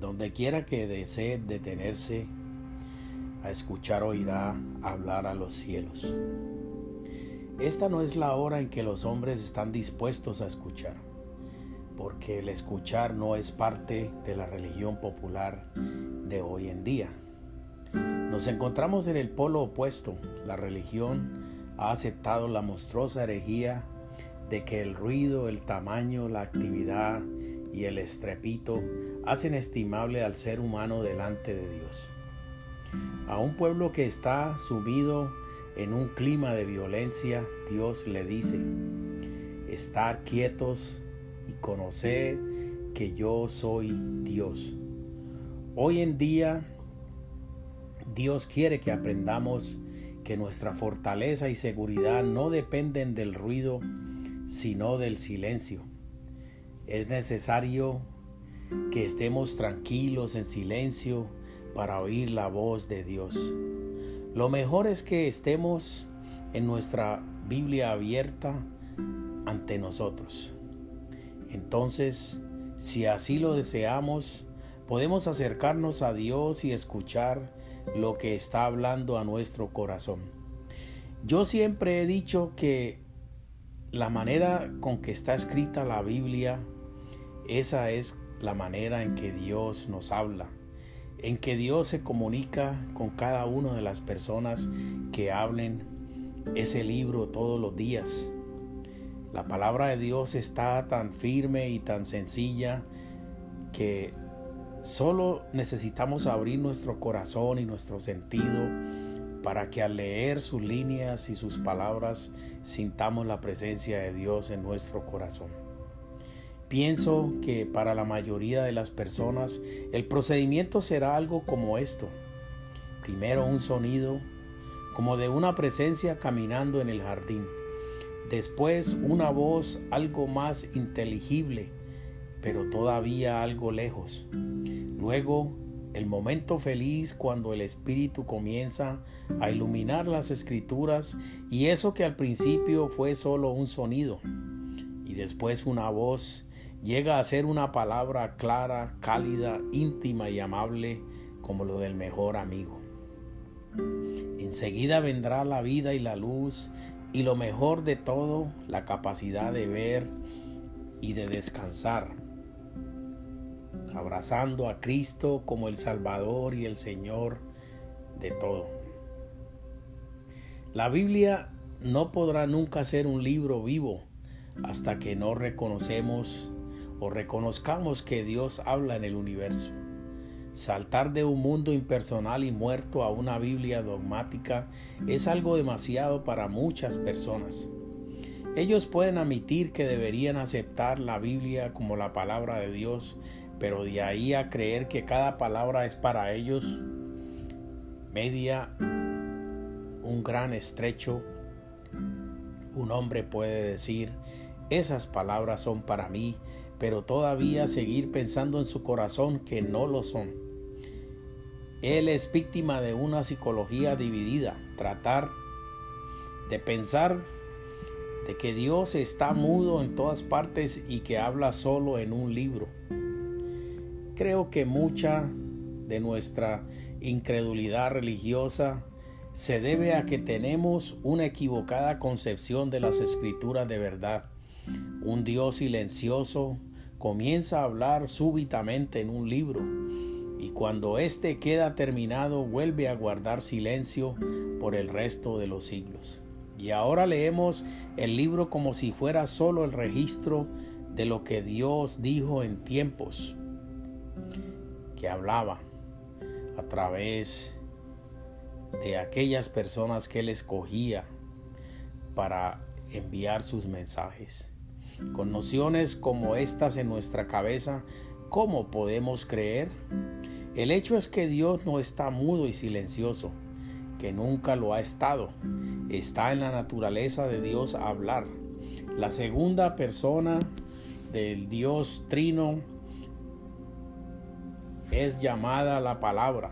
Donde quiera que desee detenerse a escuchar oirá hablar a los cielos. Esta no es la hora en que los hombres están dispuestos a escuchar, porque el escuchar no es parte de la religión popular de hoy en día. Nos encontramos en el polo opuesto. La religión ha aceptado la monstruosa herejía de que el ruido, el tamaño, la actividad y el estrepito hacen estimable al ser humano delante de Dios. A un pueblo que está sumido en un clima de violencia, Dios le dice, estar quietos y conocer que yo soy Dios. Hoy en día Dios quiere que aprendamos que nuestra fortaleza y seguridad no dependen del ruido, sino del silencio. Es necesario que estemos tranquilos en silencio para oír la voz de Dios. Lo mejor es que estemos en nuestra Biblia abierta ante nosotros. Entonces, si así lo deseamos, podemos acercarnos a Dios y escuchar lo que está hablando a nuestro corazón. Yo siempre he dicho que la manera con que está escrita la Biblia, esa es la manera en que Dios nos habla, en que Dios se comunica con cada una de las personas que hablen ese libro todos los días. La palabra de Dios está tan firme y tan sencilla que Solo necesitamos abrir nuestro corazón y nuestro sentido para que al leer sus líneas y sus palabras sintamos la presencia de Dios en nuestro corazón. Pienso que para la mayoría de las personas el procedimiento será algo como esto. Primero un sonido como de una presencia caminando en el jardín. Después una voz algo más inteligible, pero todavía algo lejos. Luego, el momento feliz cuando el Espíritu comienza a iluminar las escrituras y eso que al principio fue solo un sonido y después una voz llega a ser una palabra clara, cálida, íntima y amable como lo del mejor amigo. Enseguida vendrá la vida y la luz y lo mejor de todo, la capacidad de ver y de descansar abrazando a Cristo como el Salvador y el Señor de todo. La Biblia no podrá nunca ser un libro vivo hasta que no reconocemos o reconozcamos que Dios habla en el universo. Saltar de un mundo impersonal y muerto a una Biblia dogmática es algo demasiado para muchas personas. Ellos pueden admitir que deberían aceptar la Biblia como la palabra de Dios pero de ahí a creer que cada palabra es para ellos, media un gran estrecho, un hombre puede decir, esas palabras son para mí, pero todavía seguir pensando en su corazón que no lo son. Él es víctima de una psicología dividida, tratar de pensar de que Dios está mudo en todas partes y que habla solo en un libro. Creo que mucha de nuestra incredulidad religiosa se debe a que tenemos una equivocada concepción de las escrituras de verdad. Un Dios silencioso comienza a hablar súbitamente en un libro y cuando éste queda terminado vuelve a guardar silencio por el resto de los siglos. Y ahora leemos el libro como si fuera solo el registro de lo que Dios dijo en tiempos que hablaba a través de aquellas personas que Él escogía para enviar sus mensajes. Con nociones como estas en nuestra cabeza, ¿cómo podemos creer? El hecho es que Dios no está mudo y silencioso, que nunca lo ha estado. Está en la naturaleza de Dios hablar. La segunda persona del Dios Trino es llamada la palabra.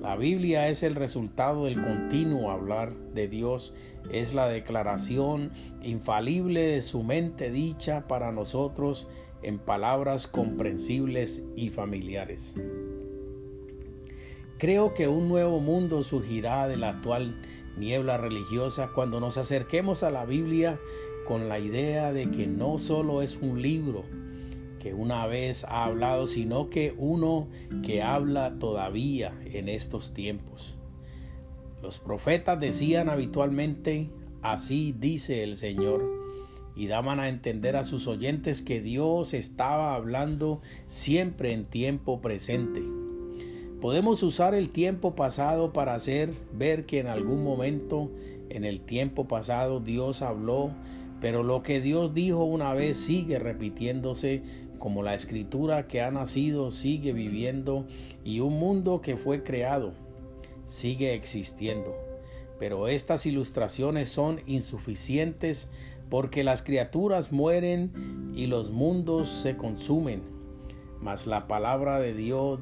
La Biblia es el resultado del continuo hablar de Dios, es la declaración infalible de su mente dicha para nosotros en palabras comprensibles y familiares. Creo que un nuevo mundo surgirá de la actual niebla religiosa cuando nos acerquemos a la Biblia con la idea de que no solo es un libro que una vez ha hablado, sino que uno que habla todavía en estos tiempos. Los profetas decían habitualmente, así dice el Señor, y daban a entender a sus oyentes que Dios estaba hablando siempre en tiempo presente. Podemos usar el tiempo pasado para hacer ver que en algún momento en el tiempo pasado Dios habló, pero lo que Dios dijo una vez sigue repitiéndose como la escritura que ha nacido sigue viviendo y un mundo que fue creado sigue existiendo. Pero estas ilustraciones son insuficientes porque las criaturas mueren y los mundos se consumen. Mas la palabra de Dios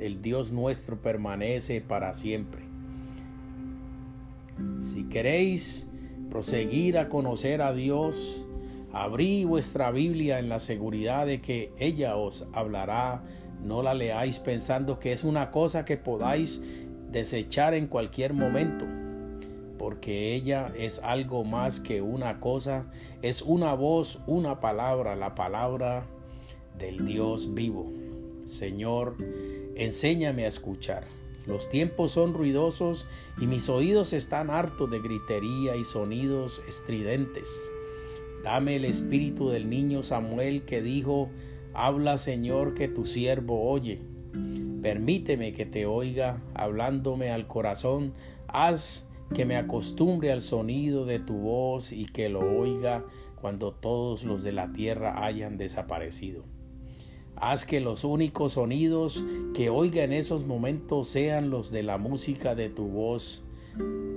el Dios nuestro permanece para siempre. Si queréis proseguir a conocer a Dios, abrí vuestra Biblia en la seguridad de que ella os hablará. No la leáis pensando que es una cosa que podáis desechar en cualquier momento, porque ella es algo más que una cosa, es una voz, una palabra, la palabra del Dios vivo. Señor, enséñame a escuchar. Los tiempos son ruidosos y mis oídos están hartos de gritería y sonidos estridentes. Dame el espíritu del niño Samuel que dijo, Habla Señor que tu siervo oye. Permíteme que te oiga hablándome al corazón. Haz que me acostumbre al sonido de tu voz y que lo oiga cuando todos los de la tierra hayan desaparecido. Haz que los únicos sonidos que oiga en esos momentos sean los de la música de tu voz.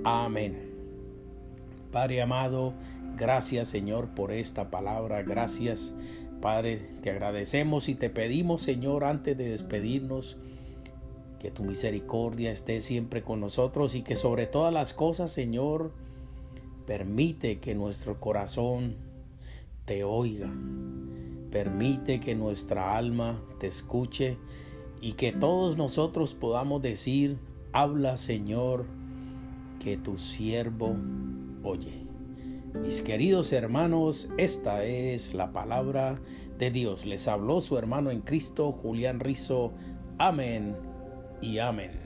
Amén. Padre amado, gracias Señor por esta palabra. Gracias Padre, te agradecemos y te pedimos Señor antes de despedirnos que tu misericordia esté siempre con nosotros y que sobre todas las cosas Señor permite que nuestro corazón te oiga Permite que nuestra alma te escuche y que todos nosotros podamos decir, habla Señor, que tu siervo oye. Mis queridos hermanos, esta es la palabra de Dios. Les habló su hermano en Cristo, Julián Rizo. Amén y amén.